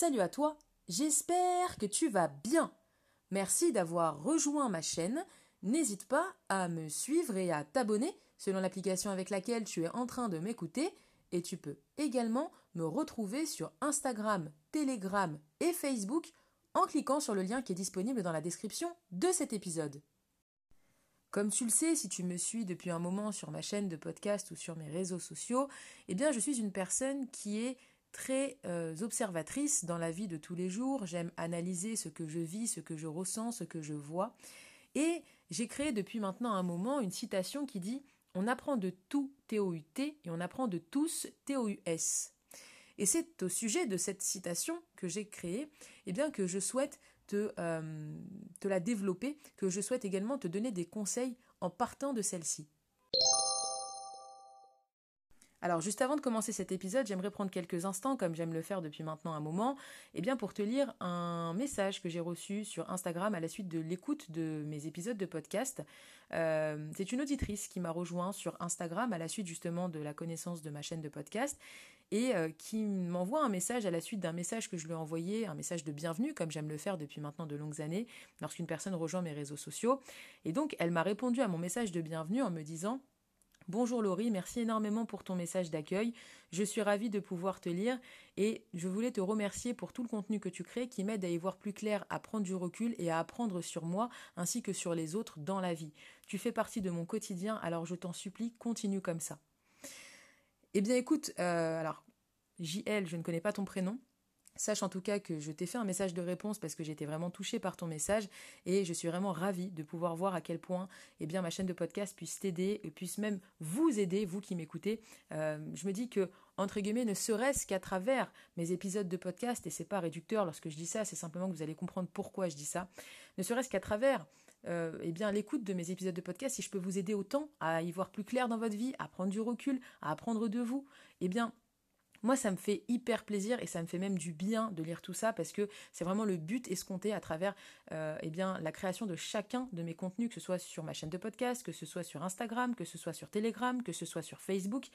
Salut à toi, j'espère que tu vas bien. Merci d'avoir rejoint ma chaîne. N'hésite pas à me suivre et à t'abonner selon l'application avec laquelle tu es en train de m'écouter. Et tu peux également me retrouver sur Instagram, Telegram et Facebook en cliquant sur le lien qui est disponible dans la description de cet épisode. Comme tu le sais, si tu me suis depuis un moment sur ma chaîne de podcast ou sur mes réseaux sociaux, eh bien je suis une personne qui est très euh, observatrice dans la vie de tous les jours. J'aime analyser ce que je vis, ce que je ressens, ce que je vois. Et j'ai créé depuis maintenant un moment une citation qui dit On apprend de tout T-O-U-T et on apprend de tous T-O-U-S. Et c'est au sujet de cette citation que j'ai créée eh bien, que je souhaite te, euh, te la développer, que je souhaite également te donner des conseils en partant de celle-ci. Alors juste avant de commencer cet épisode, j'aimerais prendre quelques instants, comme j'aime le faire depuis maintenant un moment, eh bien pour te lire un message que j'ai reçu sur Instagram à la suite de l'écoute de mes épisodes de podcast. Euh, c'est une auditrice qui m'a rejoint sur Instagram à la suite justement de la connaissance de ma chaîne de podcast et euh, qui m'envoie un message à la suite d'un message que je lui ai envoyé, un message de bienvenue, comme j'aime le faire depuis maintenant de longues années, lorsqu'une personne rejoint mes réseaux sociaux. Et donc elle m'a répondu à mon message de bienvenue en me disant Bonjour Laurie, merci énormément pour ton message d'accueil. Je suis ravie de pouvoir te lire et je voulais te remercier pour tout le contenu que tu crées qui m'aide à y voir plus clair, à prendre du recul et à apprendre sur moi ainsi que sur les autres dans la vie. Tu fais partie de mon quotidien, alors je t'en supplie, continue comme ça. Eh bien écoute, euh, alors JL, je ne connais pas ton prénom. Sache en tout cas que je t'ai fait un message de réponse parce que j'étais vraiment touchée par ton message et je suis vraiment ravie de pouvoir voir à quel point eh bien, ma chaîne de podcast puisse t'aider et puisse même vous aider, vous qui m'écoutez. Euh, je me dis que, entre guillemets, ne serait-ce qu'à travers mes épisodes de podcast, et c'est pas réducteur lorsque je dis ça, c'est simplement que vous allez comprendre pourquoi je dis ça, ne serait-ce qu'à travers euh, eh bien l'écoute de mes épisodes de podcast, si je peux vous aider autant à y voir plus clair dans votre vie, à prendre du recul, à apprendre de vous, eh bien moi, ça me fait hyper plaisir et ça me fait même du bien de lire tout ça parce que c'est vraiment le but escompté à travers euh, eh la création de chacun de mes contenus, que ce soit sur ma chaîne de podcast, que ce soit sur Instagram, que ce soit sur Telegram, que ce soit sur Facebook.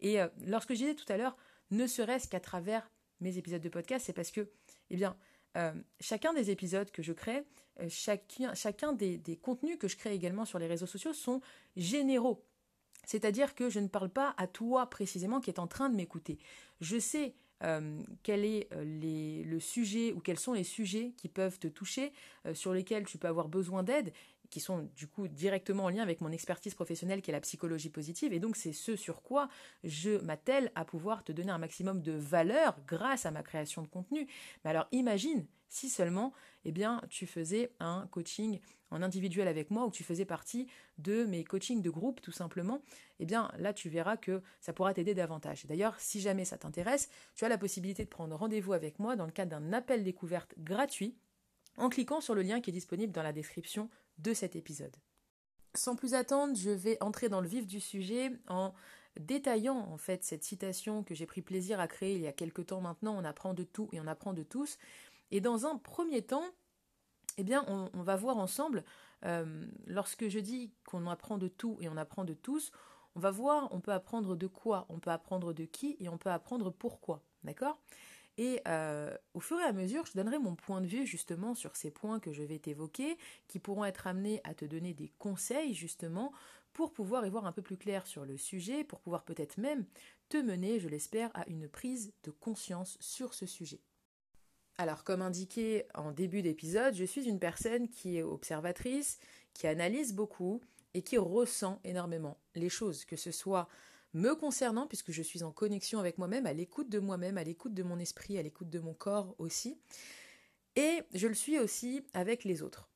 Et euh, lorsque je disais tout à l'heure, ne serait-ce qu'à travers mes épisodes de podcast, c'est parce que, eh euh, chacun des épisodes que je crée, chacun des contenus que je crée également sur les réseaux sociaux sont généraux. C'est-à-dire que je ne parle pas à toi précisément qui est en train de m'écouter. Je sais euh, quel est euh, le sujet ou quels sont les sujets qui peuvent te toucher, euh, sur lesquels tu peux avoir besoin d'aide, qui sont du coup directement en lien avec mon expertise professionnelle qui est la psychologie positive. Et donc c'est ce sur quoi je m'attelle à pouvoir te donner un maximum de valeur grâce à ma création de contenu. Mais alors imagine si seulement eh bien, tu faisais un coaching en individuel avec moi ou tu faisais partie de mes coachings de groupe tout simplement, eh bien là tu verras que ça pourra t'aider davantage. D'ailleurs, si jamais ça t'intéresse, tu as la possibilité de prendre rendez-vous avec moi dans le cadre d'un appel découverte gratuit en cliquant sur le lien qui est disponible dans la description de cet épisode. Sans plus attendre, je vais entrer dans le vif du sujet en détaillant en fait cette citation que j'ai pris plaisir à créer il y a quelque temps maintenant, on apprend de tout et on apprend de tous. Et dans un premier temps, eh bien, on, va voir ensemble, euh, lorsque je dis qu'on apprend de tout et on apprend de tous, on va voir, on peut apprendre de quoi, on peut apprendre de qui et on peut apprendre pourquoi. D'accord? Et euh, au fur et à mesure, je donnerai mon point de vue justement sur ces points que je vais t'évoquer, qui pourront être amenés à te donner des conseils justement pour pouvoir y voir un peu plus clair sur le sujet, pour pouvoir peut-être même te mener, je l'espère, à une prise de conscience sur ce sujet. Alors, comme indiqué en début d'épisode, je suis une personne qui est observatrice, qui analyse beaucoup et qui ressent énormément les choses, que ce soit me concernant, puisque je suis en connexion avec moi-même, à l'écoute de moi-même, à l'écoute de mon esprit, à l'écoute de mon corps aussi, et je le suis aussi avec les autres.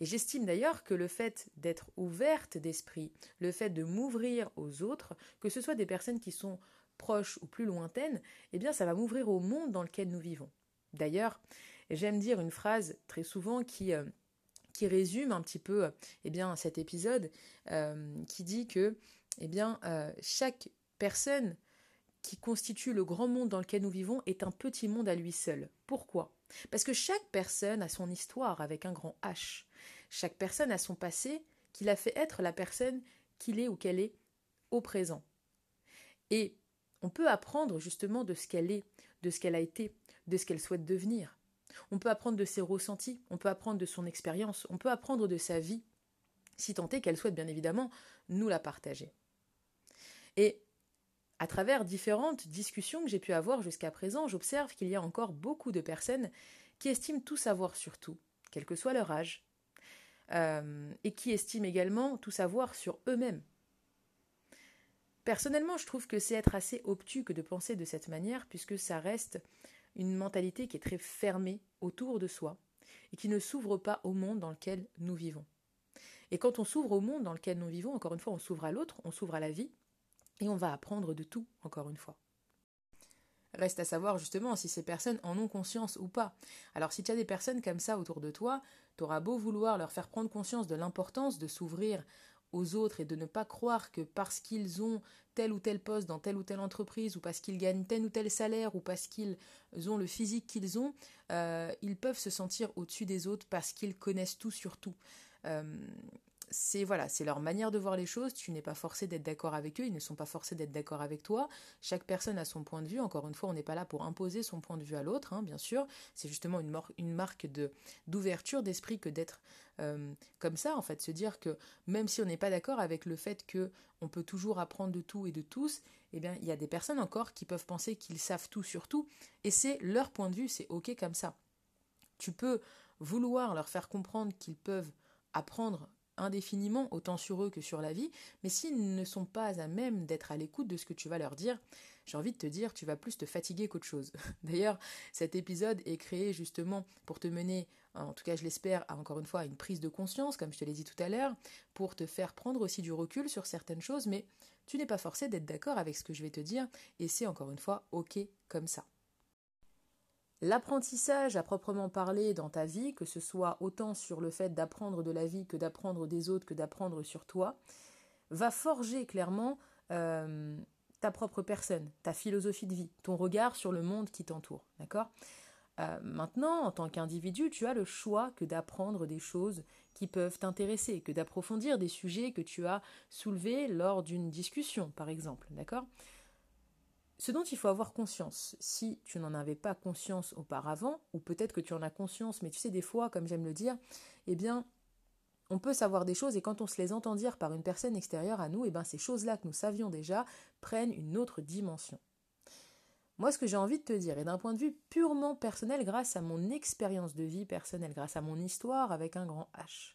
Et j'estime d'ailleurs que le fait d'être ouverte d'esprit, le fait de m'ouvrir aux autres, que ce soit des personnes qui sont proches ou plus lointaines, eh bien ça va m'ouvrir au monde dans lequel nous vivons. D'ailleurs, j'aime dire une phrase très souvent qui, euh, qui résume un petit peu eh bien, cet épisode, euh, qui dit que eh euh, chaque personne qui constitue le grand monde dans lequel nous vivons est un petit monde à lui seul. Pourquoi? Parce que chaque personne a son histoire avec un grand H. Chaque personne a son passé qui l'a fait être la personne qu'il est ou qu'elle est au présent. Et on peut apprendre justement de ce qu'elle est, de ce qu'elle a été, de ce qu'elle souhaite devenir. On peut apprendre de ses ressentis, on peut apprendre de son expérience, on peut apprendre de sa vie, si tant est qu'elle souhaite bien évidemment nous la partager. Et à travers différentes discussions que j'ai pu avoir jusqu'à présent, j'observe qu'il y a encore beaucoup de personnes qui estiment tout savoir sur tout, quel que soit leur âge, euh, et qui estiment également tout savoir sur eux-mêmes. Personnellement, je trouve que c'est être assez obtus que de penser de cette manière, puisque ça reste une mentalité qui est très fermée autour de soi et qui ne s'ouvre pas au monde dans lequel nous vivons. Et quand on s'ouvre au monde dans lequel nous vivons, encore une fois, on s'ouvre à l'autre, on s'ouvre à la vie, et on va apprendre de tout, encore une fois. Reste à savoir justement si ces personnes en ont conscience ou pas. Alors si tu as des personnes comme ça autour de toi, tu auras beau vouloir leur faire prendre conscience de l'importance de s'ouvrir aux autres et de ne pas croire que parce qu'ils ont tel ou tel poste dans telle ou telle entreprise ou parce qu'ils gagnent tel ou tel salaire ou parce qu'ils ont le physique qu'ils ont, euh, ils peuvent se sentir au-dessus des autres parce qu'ils connaissent tout sur tout. Euh, c'est voilà, c'est leur manière de voir les choses. Tu n'es pas forcé d'être d'accord avec eux, ils ne sont pas forcés d'être d'accord avec toi. Chaque personne a son point de vue. Encore une fois, on n'est pas là pour imposer son point de vue à l'autre, hein, bien sûr. C'est justement une, marque d'ouverture d'esprit que d'être euh, comme ça, en fait, se dire que même si on n'est pas d'accord avec le fait que on peut toujours apprendre de tout et de tous, eh bien, il y a des personnes encore qui peuvent penser qu'ils savent tout sur tout, et c'est leur point de vue, c'est ok comme ça. Tu peux vouloir leur faire comprendre qu'ils peuvent apprendre indéfiniment, autant sur eux que sur la vie, mais s'ils ne sont pas à même d'être à l'écoute de ce que tu vas leur dire, j'ai envie de te dire, tu vas plus te fatiguer qu'autre chose. D'ailleurs, cet épisode est créé justement pour te mener, en tout cas je l'espère, à encore une fois une prise de conscience, comme je te l'ai dit tout à l'heure, pour te faire prendre aussi du recul sur certaines choses, mais tu n'es pas forcé d'être d'accord avec ce que je vais te dire, et c'est encore une fois ok comme ça. L'apprentissage à proprement parler dans ta vie, que ce soit autant sur le fait d'apprendre de la vie que d'apprendre des autres, que d'apprendre sur toi, va forger clairement euh, ta propre personne, ta philosophie de vie, ton regard sur le monde qui t'entoure. D'accord? Euh, Maintenant, en tant qu'individu, tu as le choix que d'apprendre des choses qui peuvent t'intéresser, que d'approfondir des sujets que tu as soulevés lors d'une discussion, par exemple. D'accord? Ce dont il faut avoir conscience, si tu n'en avais pas conscience auparavant, ou peut-être que tu en as conscience, mais tu sais, des fois, comme j'aime le dire, eh bien, on peut savoir des choses et quand on se les entend dire par une personne extérieure à nous, eh bien, ces choses-là que nous savions déjà prennent une autre dimension. Moi, ce que j'ai envie de te dire, et d'un point de vue purement personnel, grâce à mon expérience de vie personnelle, grâce à mon histoire avec un grand H,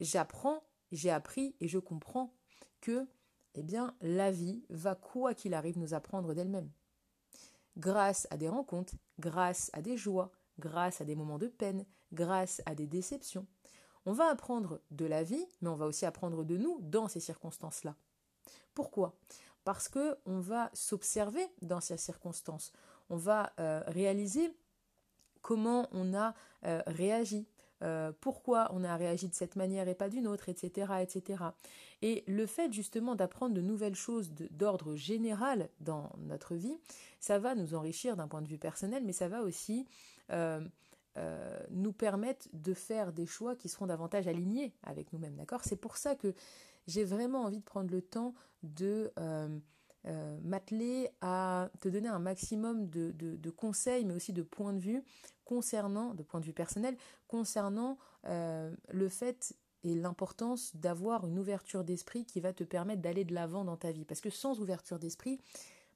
j'apprends, j'ai appris et je comprends que eh bien, la vie va, quoi qu'il arrive, nous apprendre d'elle-même. Grâce à des rencontres, grâce à des joies, grâce à des moments de peine, grâce à des déceptions. On va apprendre de la vie, mais on va aussi apprendre de nous dans ces circonstances-là. Pourquoi? Parce que on va s'observer dans ces circonstances. On va euh, réaliser comment on a euh, réagi, euh, pourquoi on a réagi de cette manière et pas d'une autre, etc., etc. Et le fait justement d'apprendre de nouvelles choses d'ordre général dans notre vie, ça va nous enrichir d'un point de vue personnel, mais ça va aussi euh, euh, nous permettre de faire des choix qui seront davantage alignés avec nous-mêmes. D'accord? C'est pour ça que j'ai vraiment envie de prendre le temps de euh, m'atteler à te donner un maximum de, conseils, mais aussi de points de vue concernant, de point de vue personnel, concernant euh, le fait et l'importance d'avoir une ouverture d'esprit qui va te permettre d'aller de l'avant dans ta vie. Parce que sans ouverture d'esprit,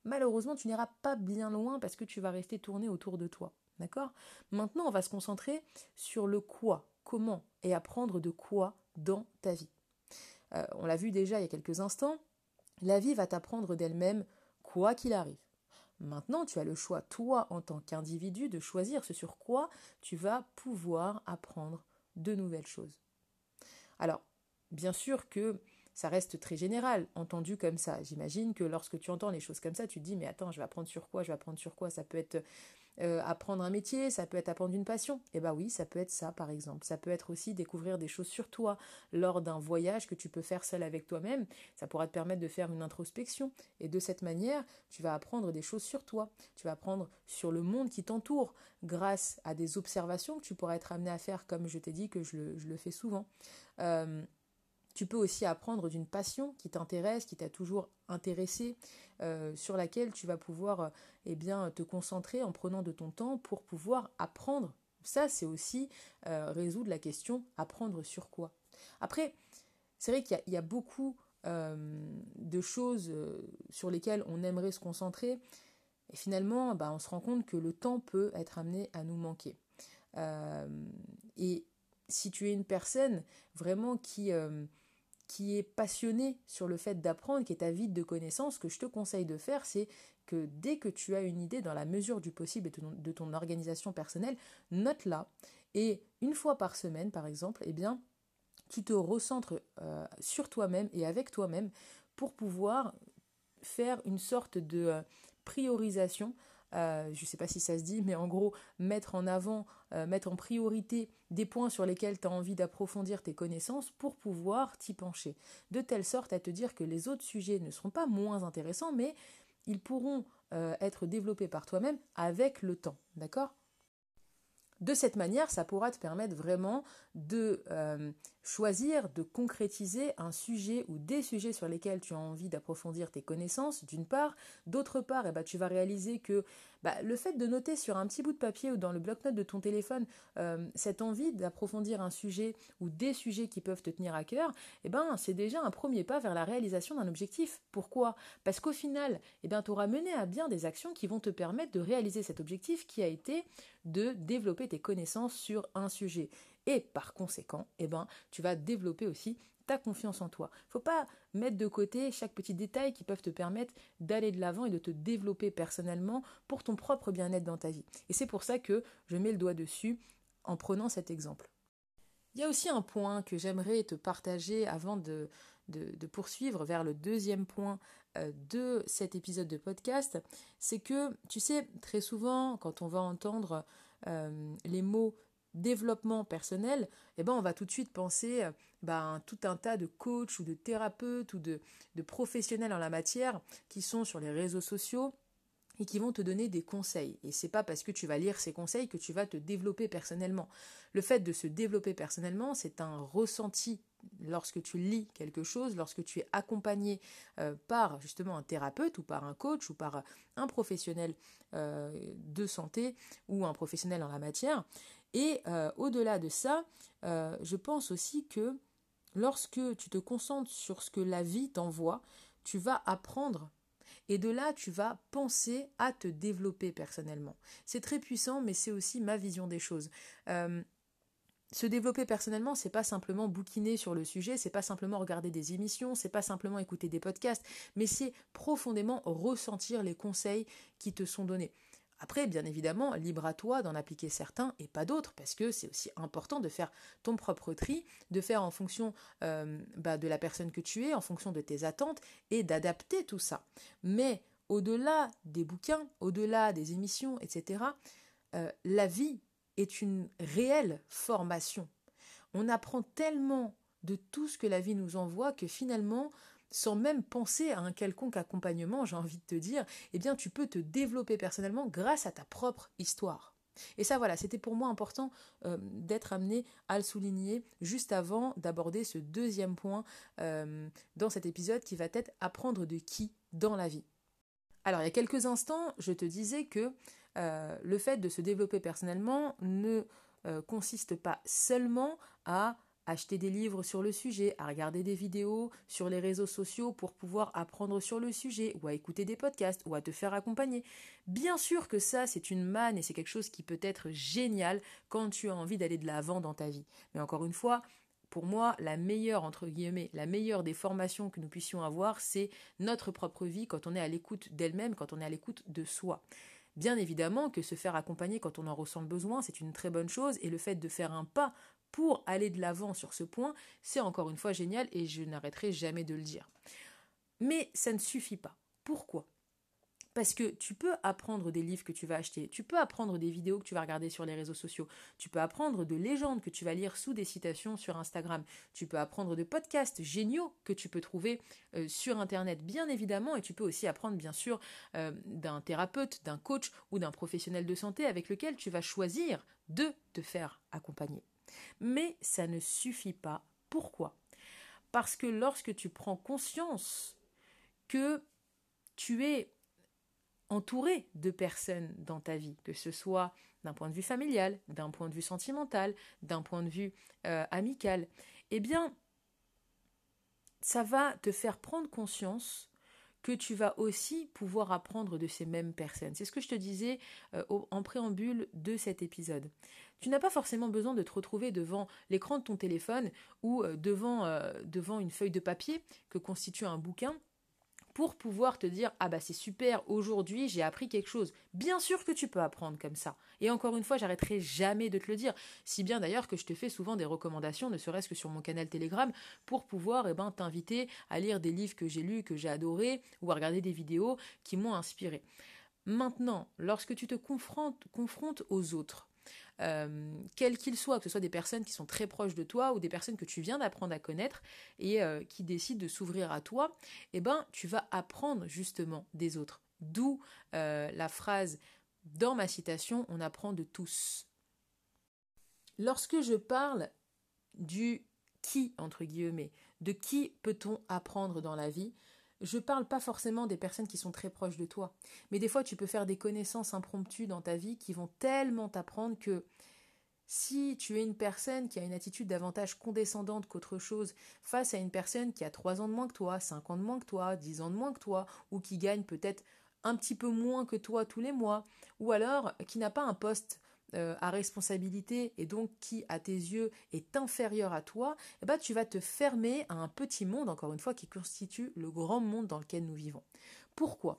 malheureusement, tu n'iras pas bien loin parce que tu vas rester tourné autour de toi. D'accord? Maintenant, on va se concentrer sur le quoi, comment, et apprendre de quoi dans ta vie. Euh, on l'a vu déjà il y a quelques instants, la vie va t'apprendre d'elle-même quoi qu'il arrive. Maintenant, tu as le choix, toi, en tant qu'individu, de choisir ce sur quoi tu vas pouvoir apprendre de nouvelles choses. Alors, bien sûr que ça reste très général, entendu comme ça. J'imagine que lorsque tu entends les choses comme ça, tu te dis, mais attends, je vais apprendre sur quoi, je vais apprendre sur quoi. Ça peut être euh, apprendre un métier, ça peut être apprendre une passion. Eh bien oui, ça peut être ça par exemple. Ça peut être aussi découvrir des choses sur toi lors d'un voyage que tu peux faire seul avec toi-même. Ça pourra te permettre de faire une introspection. Et de cette manière, tu vas apprendre des choses sur toi. Tu vas apprendre sur le monde qui t'entoure grâce à des observations que tu pourras être amené à faire comme je t'ai dit que je le, fais souvent. Euh, Tu peux aussi apprendre d'une passion qui t'intéresse, qui t'a toujours intéressé, euh, sur laquelle tu vas pouvoir euh, eh bien, te concentrer en prenant de ton temps pour pouvoir apprendre. Ça, c'est aussi euh, résoudre la question apprendre sur quoi. Après, c'est vrai qu'il y, a beaucoup de choses sur lesquelles on aimerait se concentrer, et finalement, bah, on se rend compte que le temps peut être amené à nous manquer. et si tu es une personne vraiment qui, euh, qui est passionnée sur le fait d'apprendre, qui est avide de connaissances, ce que je te conseille de faire, c'est que dès que tu as une idée dans la mesure du possible de ton, organisation personnelle, note-la. Et une fois par semaine, par exemple, eh bien, tu te recentres euh, sur toi-même et avec toi-même pour pouvoir faire une sorte de euh, priorisation euh, je ne sais pas si ça se dit, mais en gros, mettre en avant, euh, mettre en priorité des points sur lesquels tu as envie d'approfondir tes connaissances pour pouvoir t'y pencher. De telle sorte à te dire que les autres sujets ne seront pas moins intéressants, mais ils pourront euh, être développés par toi-même avec le temps. D'accord? De cette manière, ça pourra te permettre vraiment de choisir, de concrétiser un sujet ou des sujets sur lesquels tu as envie d'approfondir tes connaissances, d'une part. D'autre part, eh ben, tu vas réaliser que bah, le fait de noter sur un petit bout de papier ou dans le bloc-notes de ton téléphone euh, cette envie d'approfondir un sujet ou des sujets qui peuvent te tenir à cœur, eh ben, c'est déjà un premier pas vers la réalisation d'un objectif. Pourquoi? Parce qu'au final, eh ben, tu auras mené à bien des actions qui vont te permettre de réaliser cet objectif qui a été de développer tes connaissances sur un sujet. Et par conséquent, eh ben, tu vas développer aussi ta confiance en toi. Faut pas mettre de côté chaque petit détail qui peuvent te permettre d'aller de l'avant et de te développer personnellement pour ton propre bien-être dans ta vie. Et c'est pour ça que je mets le doigt dessus en prenant cet exemple. Il y a aussi un point que j'aimerais te partager avant de, poursuivre vers le deuxième point euh, de cet épisode de podcast, c'est que, tu sais, très souvent, quand on va entendre euh, les mots développement personnel, eh ben on va tout de suite penser ben, tout un tas de coachs ou de thérapeutes ou de, de professionnels en la matière qui sont sur les réseaux sociaux et qui vont te donner des conseils. Et c'est pas parce que tu vas lire ces conseils que tu vas te développer personnellement. Le fait de se développer personnellement, c'est un ressenti lorsque tu lis quelque chose, lorsque tu es accompagné euh, par justement un thérapeute ou par un coach ou par un professionnel euh, de santé ou un professionnel en la matière. Et euh, au-delà de ça, je pense aussi que lorsque tu te concentres sur ce que la vie t'envoie, tu vas apprendre et de là, tu vas penser à te développer personnellement. C'est très puissant, mais c'est aussi ma vision des choses. Euh, se développer personnellement, c'est pas simplement bouquiner sur le sujet, c'est pas simplement regarder des émissions, c'est pas simplement écouter des podcasts, mais c'est profondément ressentir les conseils qui te sont donnés. Après, bien évidemment, libre à toi d'en appliquer certains et pas d'autres, parce que c'est aussi important de faire ton propre tri, de faire en fonction euh, bah, de la personne que tu es, en fonction de tes attentes, et d'adapter tout ça. Mais au-delà des bouquins, au-delà des émissions, etc., euh, la vie est une réelle formation. On apprend tellement de tout ce que la vie nous envoie que finalement, sans même penser à un quelconque accompagnement, j'ai envie de te dire, eh bien tu peux te développer personnellement grâce à ta propre histoire. Et ça, voilà, c'était pour moi important euh, d'être amené à le souligner juste avant d'aborder ce deuxième point euh, dans cet épisode qui va être apprendre de qui dans la vie. Alors, il y a quelques instants, je te disais que euh, le fait de se développer personnellement ne consiste pas seulement à acheter des livres sur le sujet, à regarder des vidéos sur les réseaux sociaux pour pouvoir apprendre sur le sujet, ou à écouter des podcasts, ou à te faire accompagner. Bien sûr que ça, c'est une manne et c'est quelque chose qui peut être génial quand tu as envie d'aller de l'avant dans ta vie. Mais encore une fois, pour moi, la meilleure, entre guillemets, la meilleure des formations que nous puissions avoir, c'est notre propre vie quand on est à l'écoute d'elle-même, quand on est à l'écoute de soi. Bien évidemment que se faire accompagner quand on en ressent le besoin, c'est une très bonne chose, et le fait de faire un pas pour aller de l'avant sur ce point, c'est encore une fois génial et je n'arrêterai jamais de le dire. Mais ça ne suffit pas. Pourquoi? Parce que tu peux apprendre des livres que tu vas acheter, tu peux apprendre des vidéos que tu vas regarder sur les réseaux sociaux, tu peux apprendre de légendes que tu vas lire sous des citations sur Instagram, tu peux apprendre de podcasts géniaux que tu peux trouver euh, sur Internet, bien évidemment, et tu peux aussi apprendre, bien sûr, euh, d'un thérapeute, d'un coach ou d'un professionnel de santé avec lequel tu vas choisir de te faire accompagner. Mais ça ne suffit pas. Pourquoi? Parce que lorsque tu prends conscience que tu es entouré de personnes dans ta vie, que ce soit d'un point de vue familial, d'un point de vue sentimental, d'un point de vue euh, amical, eh bien, ça va te faire prendre conscience que tu vas aussi pouvoir apprendre de ces mêmes personnes. C'est ce que je te disais euh, en préambule de cet épisode. Tu n'as pas forcément besoin de te retrouver devant l'écran de ton téléphone ou euh, devant, devant une feuille de papier que constitue un bouquin pour pouvoir te dire ah bah c'est super aujourd'hui j'ai appris quelque chose. Bien sûr que tu peux apprendre comme ça. Et encore une fois, j'arrêterai jamais de te le dire. Si bien d'ailleurs que je te fais souvent des recommandations, ne serait-ce que sur mon canal Telegram, pour pouvoir eh ben t'inviter à lire des livres que j'ai lus, que j'ai adorés, ou à regarder des vidéos qui m'ont inspiré. Maintenant, lorsque tu te confrontes, confrontes aux autres, euh, quels qu'ils soient, que ce soit des personnes qui sont très proches de toi ou des personnes que tu viens d'apprendre à connaître et euh, qui décident de s'ouvrir à toi, eh ben, tu vas apprendre justement des autres. D'où euh, la phrase dans ma citation, on apprend de tous. Lorsque je parle du qui, entre guillemets, de qui peut-on apprendre dans la vie, je parle pas forcément des personnes qui sont très proches de toi, mais des fois tu peux faire des connaissances impromptues dans ta vie qui vont tellement t'apprendre que si tu es une personne qui a une attitude davantage condescendante qu'autre chose face à une personne qui a 3 ans de moins que toi, 5 ans de moins que toi, 10 ans de moins que toi, ou qui gagne peut-être un petit peu moins que toi tous les mois, ou alors qui n'a pas un poste euh, à responsabilité et donc qui, à tes yeux, est inférieur à toi, eh ben, tu vas te fermer à un petit monde, encore une fois, qui constitue le grand monde dans lequel nous vivons. Pourquoi?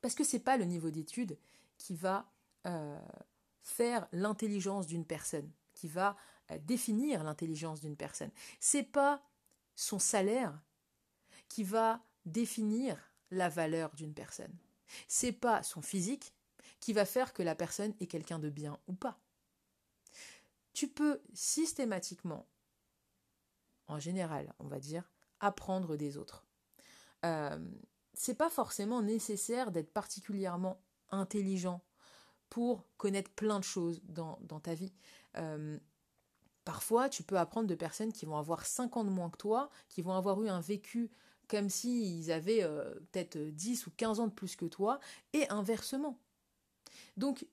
Parce que ce n'est pas le niveau d'études qui va euh, faire l'intelligence d'une personne, qui va euh, définir l'intelligence d'une personne. C'est pas son salaire qui va définir la valeur d'une personne. C'est pas son physique qui va faire que la personne est quelqu'un de bien ou pas. Tu peux systématiquement, en général, on va dire, apprendre des autres. Euh, c'est pas forcément nécessaire d'être particulièrement intelligent pour connaître plein de choses dans, ta vie. Euh, parfois, tu peux apprendre de personnes qui vont avoir 5 ans de moins que toi, qui vont avoir eu un vécu comme s'ils avaient euh, peut-être 10 ou 15 ans de plus que toi, et inversement. Donc,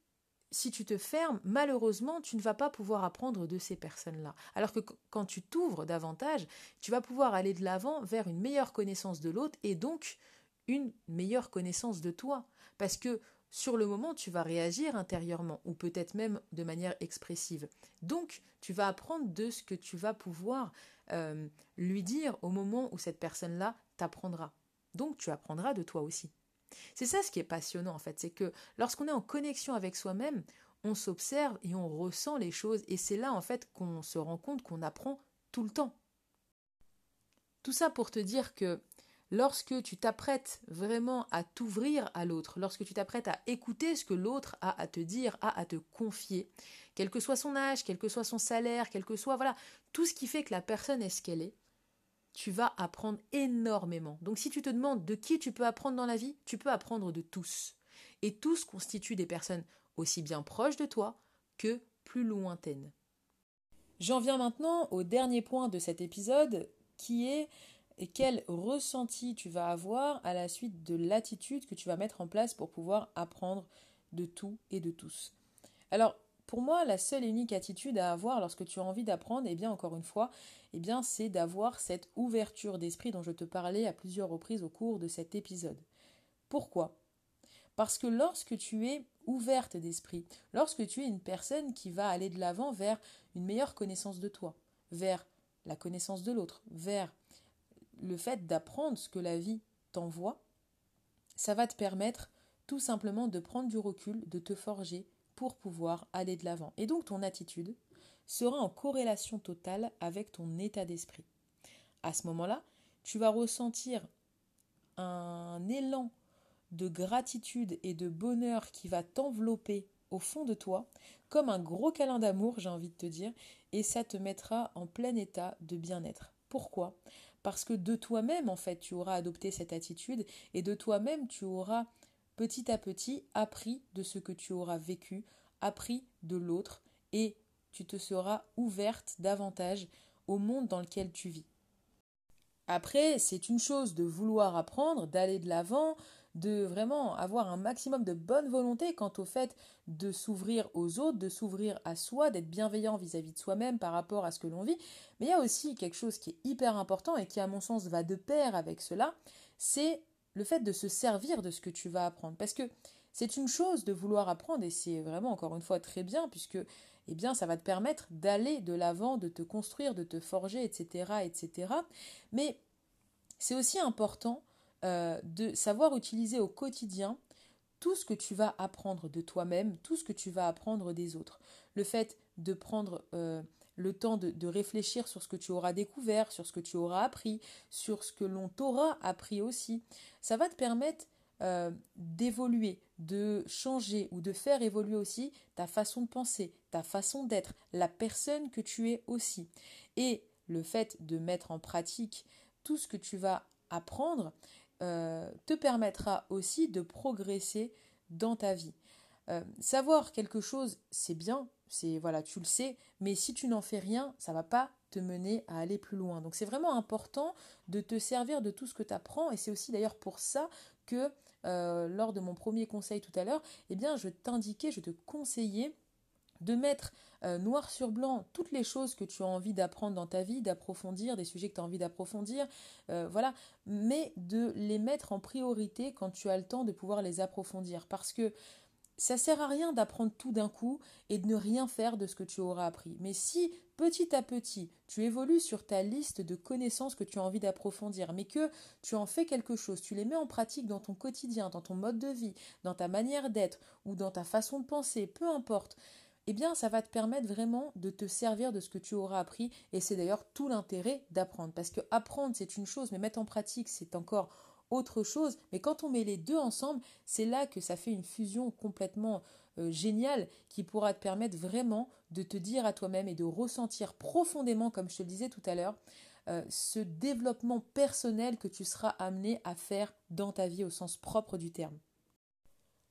si tu te fermes, malheureusement, tu ne vas pas pouvoir apprendre de ces personnes-là. Alors que quand tu t'ouvres davantage, tu vas pouvoir aller de l'avant vers une meilleure connaissance de l'autre et donc une meilleure connaissance de toi. Parce que sur le moment, tu vas réagir intérieurement ou peut-être même de manière expressive. Donc, tu vas apprendre de ce que tu vas pouvoir euh, lui dire au moment où cette personne-là t'apprendra. Donc, tu apprendras de toi aussi. C'est ça ce qui est passionnant en fait, c'est que lorsqu'on est en connexion avec soi-même, on s'observe et on ressent les choses et c'est là en fait qu'on se rend compte qu'on apprend tout le temps. Tout ça pour te dire que lorsque tu t'apprêtes vraiment à t'ouvrir à l'autre, lorsque tu t'apprêtes à écouter ce que l'autre a à te dire, à te confier, quel que soit son âge, quel que soit son salaire, quel que soit voilà, tout ce qui fait que la personne est ce qu'elle est, tu vas apprendre énormément. Donc si tu te demandes de qui tu peux apprendre dans la vie, tu peux apprendre de tous. Et tous constituent des personnes aussi bien proches de toi que plus lointaines. J'en viens maintenant au dernier point de cet épisode qui est quel ressenti tu vas avoir à la suite de l'attitude que tu vas mettre en place pour pouvoir apprendre de tout et de tous. Alors, pour moi, la seule et unique attitude à avoir lorsque tu as envie d'apprendre, eh bien, encore une fois, eh bien, c'est d'avoir cette ouverture d'esprit dont je te parlais à plusieurs reprises au cours de cet épisode. Pourquoi? Parce que lorsque tu es ouverte d'esprit, lorsque tu es une personne qui va aller de l'avant vers une meilleure connaissance de toi, vers la connaissance de l'autre, vers le fait d'apprendre ce que la vie t'envoie, ça va te permettre tout simplement de prendre du recul, de te forger, pour pouvoir aller de l'avant. Et donc ton attitude sera en corrélation totale avec ton état d'esprit. À ce moment-là, tu vas ressentir un élan de gratitude et de bonheur qui va t'envelopper au fond de toi, comme un gros câlin d'amour, j'ai envie de te dire, et ça te mettra en plein état de bien-être. Pourquoi? Parce que de toi-même, en fait, tu auras adopté cette attitude, et de toi-même, tu auras petit à petit appris de ce que tu auras vécu, appris de l'autre, et tu te seras ouverte davantage au monde dans lequel tu vis. Après, c'est une chose de vouloir apprendre, d'aller de l'avant, de vraiment avoir un maximum de bonne volonté quant au fait de s'ouvrir aux autres, de s'ouvrir à soi, d'être bienveillant vis-à-vis de soi-même par rapport à ce que l'on vit. Mais il y a aussi quelque chose qui est hyper important et qui, à mon sens, va de pair avec cela, c'est le fait de se servir de ce que tu vas apprendre. Parce que c'est une chose de vouloir apprendre et c'est vraiment, encore une fois, très bien puisque eh bien, ça va te permettre d'aller de l'avant, de te construire, de te forger, etc., etc. Mais c'est aussi important euh, de savoir utiliser au quotidien tout ce que tu vas apprendre de toi-même, tout ce que tu vas apprendre des autres. Le fait de prendre euh, le temps de, réfléchir sur ce que tu auras découvert, sur ce que tu auras appris, sur ce que l'on t'aura appris aussi, ça va te permettre euh, d'évoluer, de changer ou de faire évoluer aussi ta façon de penser, ta façon d'être, la personne que tu es aussi. Et le fait de mettre en pratique tout ce que tu vas apprendre euh, te permettra aussi de progresser dans ta vie. Euh, savoir quelque chose, c'est bien, c'est voilà, tu le sais, mais si tu n'en fais rien, ça va pas te mener à aller plus loin. Donc c'est vraiment important de te servir de tout ce que tu apprends et c'est aussi d'ailleurs pour ça que euh, lors de mon premier conseil tout à l'heure, eh bien je t'indiquais, je te conseillais de mettre euh, noir sur blanc toutes les choses que tu as envie d'apprendre dans ta vie, d'approfondir, des sujets que tu as envie d'approfondir, euh, voilà, mais de les mettre en priorité quand tu as le temps de pouvoir les approfondir. Parce que ça sert à rien d'apprendre tout d'un coup et de ne rien faire de ce que tu auras appris. Mais si petit à petit tu évolues sur ta liste de connaissances que tu as envie d'approfondir, mais que tu en fais quelque chose, tu les mets en pratique dans ton quotidien, dans ton mode de vie, dans ta manière d'être ou dans ta façon de penser, peu importe, eh bien ça va te permettre vraiment de te servir de ce que tu auras appris et c'est d'ailleurs tout l'intérêt d'apprendre parce que apprendre c'est une chose mais mettre en pratique c'est encore autre chose. Mais quand on met les deux ensemble, c'est là que ça fait une fusion complètement euh, géniale qui pourra te permettre vraiment de te dire à toi-même et de ressentir profondément, comme je te le disais tout à l'heure, euh, ce développement personnel que tu seras amené à faire dans ta vie au sens propre du terme.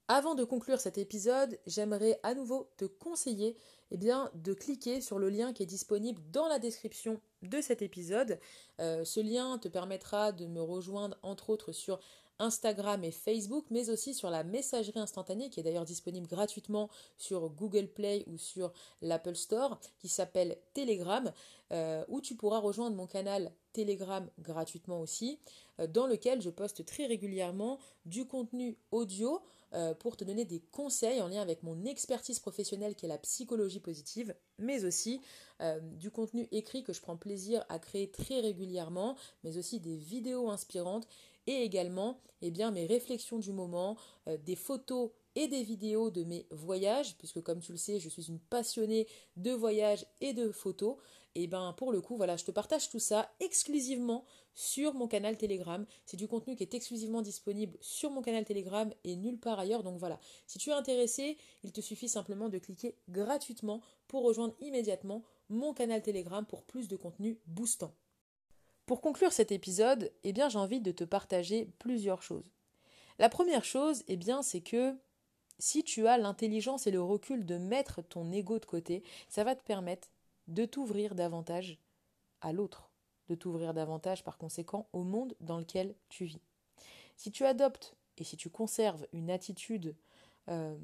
Avant de conclure cet épisode, j'aimerais à nouveau te conseiller eh de cliquer sur le lien qui est disponible dans la description de cet épisode. Euh, ce lien te permettra de me rejoindre entre autres sur Instagram et Facebook, mais aussi sur la messagerie instantanée qui est d'ailleurs disponible gratuitement sur Google Play ou sur l'Apple Store, qui s'appelle Telegram, euh, où tu pourras rejoindre mon canal Telegram gratuitement aussi, euh, dans lequel je poste très régulièrement du contenu audio euh, pour te donner des conseils en lien avec mon expertise professionnelle qui est la psychologie positive, mais aussi euh, du contenu écrit que je prends plaisir à créer très régulièrement, mais aussi des vidéos inspirantes et également eh bien, mes réflexions du moment, euh, des photos et des vidéos de mes voyages, puisque comme tu le sais, je suis une passionnée de voyages et de photos. Et ben pour le coup, voilà, je te partage tout ça exclusivement sur mon canal Telegram. C'est du contenu qui est exclusivement disponible sur mon canal Telegram et nulle part ailleurs. Donc voilà, si tu es intéressé, il te suffit simplement de cliquer gratuitement pour rejoindre immédiatement mon canal Telegram pour plus de contenu boostant. Pour conclure cet épisode, eh bien j'ai envie de te partager plusieurs choses. La première chose, eh bien c'est que si tu as l'intelligence et le recul de mettre ton ego de côté, ça va te permettre de t'ouvrir davantage à l'autre de t'ouvrir davantage par conséquent au monde dans lequel tu vis. Si tu adoptes et si tu conserves une attitude euh,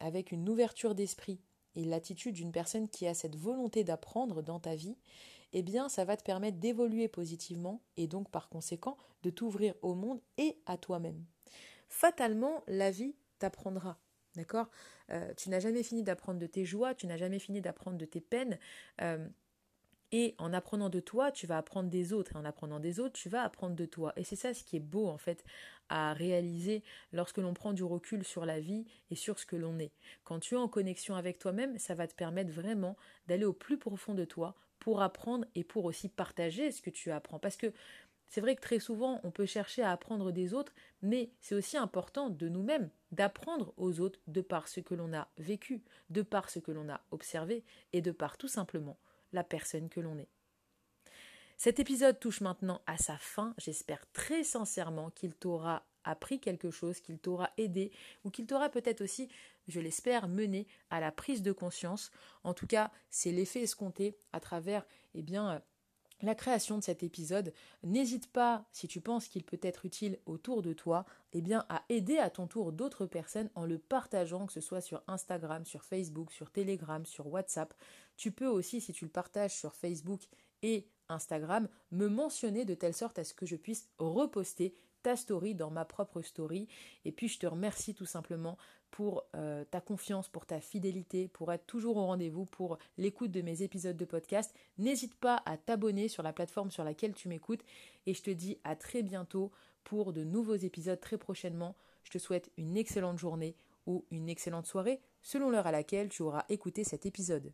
avec une ouverture d'esprit et l'attitude d'une personne qui a cette volonté d'apprendre dans ta vie, eh bien ça va te permettre d'évoluer positivement et donc par conséquent de t'ouvrir au monde et à toi-même. Fatalement, la vie t'apprendra. D'accord? Euh, Tu n'as jamais fini d'apprendre de tes joies, tu n'as jamais fini d'apprendre de tes peines. Euh, et en apprenant de toi, tu vas apprendre des autres. Et en apprenant des autres, tu vas apprendre de toi. Et c'est ça ce qui est beau, en fait, à réaliser lorsque l'on prend du recul sur la vie et sur ce que l'on est. Quand tu es en connexion avec toi-même, ça va te permettre vraiment d'aller au plus profond de toi pour apprendre et pour aussi partager ce que tu apprends. Parce que c'est vrai que très souvent, on peut chercher à apprendre des autres, mais c'est aussi important de nous-mêmes d'apprendre aux autres de par ce que l'on a vécu, de par ce que l'on a observé et de par tout simplement personne que l'on est. Cet épisode touche maintenant à sa fin. J'espère très sincèrement qu'il t'aura appris quelque chose, qu'il t'aura aidé ou qu'il t'aura peut-être aussi, je l'espère, mené à la prise de conscience. En tout cas, c'est l'effet escompté à travers eh bien, la création de cet épisode, n'hésite pas, si tu penses qu'il peut être utile autour de toi, eh bien à aider à ton tour d'autres personnes en le partageant, que ce soit sur Instagram, sur Facebook, sur Telegram, sur WhatsApp. Tu peux aussi, si tu le partages sur Facebook et Instagram, me mentionner de telle sorte à ce que je puisse reposter ta story dans ma propre story. Et puis je te remercie tout simplement pour euh, ta confiance, pour ta fidélité, pour être toujours au rendez-vous, pour l'écoute de mes épisodes de podcast. N'hésite pas à t'abonner sur la plateforme sur laquelle tu m'écoutes et je te dis à très bientôt pour de nouveaux épisodes très prochainement. Je te souhaite une excellente journée ou une excellente soirée selon l'heure à laquelle tu auras écouté cet épisode.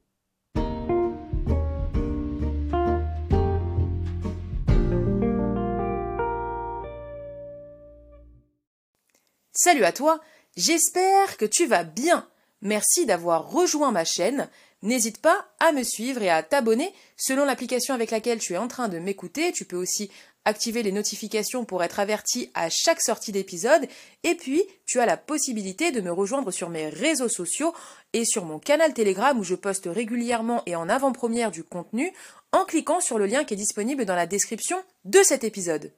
Salut à toi, j'espère que tu vas bien. Merci d'avoir rejoint ma chaîne. N'hésite pas à me suivre et à t'abonner selon l'application avec laquelle tu es en train de m'écouter. Tu peux aussi activer les notifications pour être averti à chaque sortie d'épisode. Et puis, tu as la possibilité de me rejoindre sur mes réseaux sociaux et sur mon canal Telegram où je poste régulièrement et en avant-première du contenu en cliquant sur le lien qui est disponible dans la description de cet épisode.